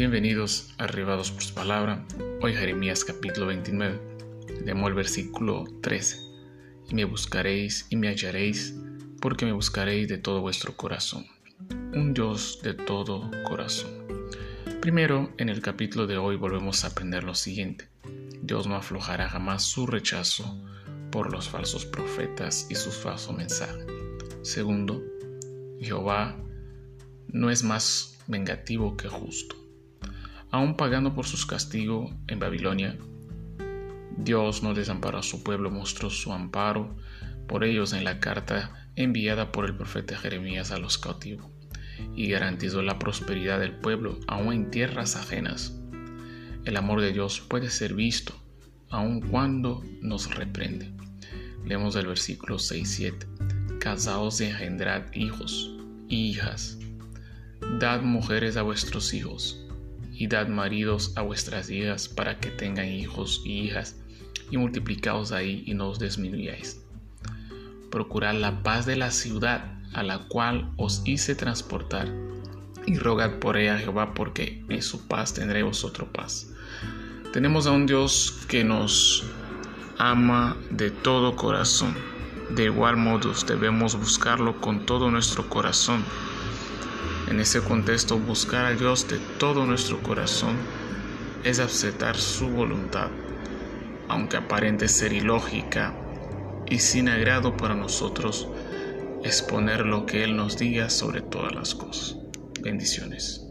Bienvenidos Arribados por su palabra. Hoy Jeremías capítulo 29. Leemos el versículo 13. Y me buscaréis y me hallaréis, porque me buscaréis de todo vuestro corazón. Un Dios de todo corazón. Primero, en el capítulo de hoy volvemos a aprender lo siguiente. Dios no aflojará jamás su rechazo por los falsos profetas y sus falsos mensajes. Segundo, Jehová no es más vengativo que justo. Aún pagando por sus castigos en Babilonia, Dios no desamparó a su pueblo, mostró su amparo por ellos en la carta enviada por el profeta Jeremías a los cautivos y garantizó la prosperidad del pueblo aún en tierras ajenas. El amor de Dios puede ser visto aun cuando nos reprende. Leemos el versículo 6-7. Casaos y engendrad hijos y hijas. Dad mujeres a vuestros hijos y dad maridos a vuestras hijas para que tengan hijos y hijas y multiplicaos ahí y no os disminuyáis. Procurad la paz de la ciudad a la cual os hice transportar y rogad por ella a Jehová porque en su paz tendré vosotros paz. Tenemos a un Dios que nos ama de todo corazón. De igual modo debemos buscarlo con todo nuestro corazón. En ese contexto, buscar a Dios de todo nuestro corazón es aceptar su voluntad, aunque aparente ser ilógica y sin agrado para nosotros, exponer lo que Él nos diga sobre todas las cosas. Bendiciones.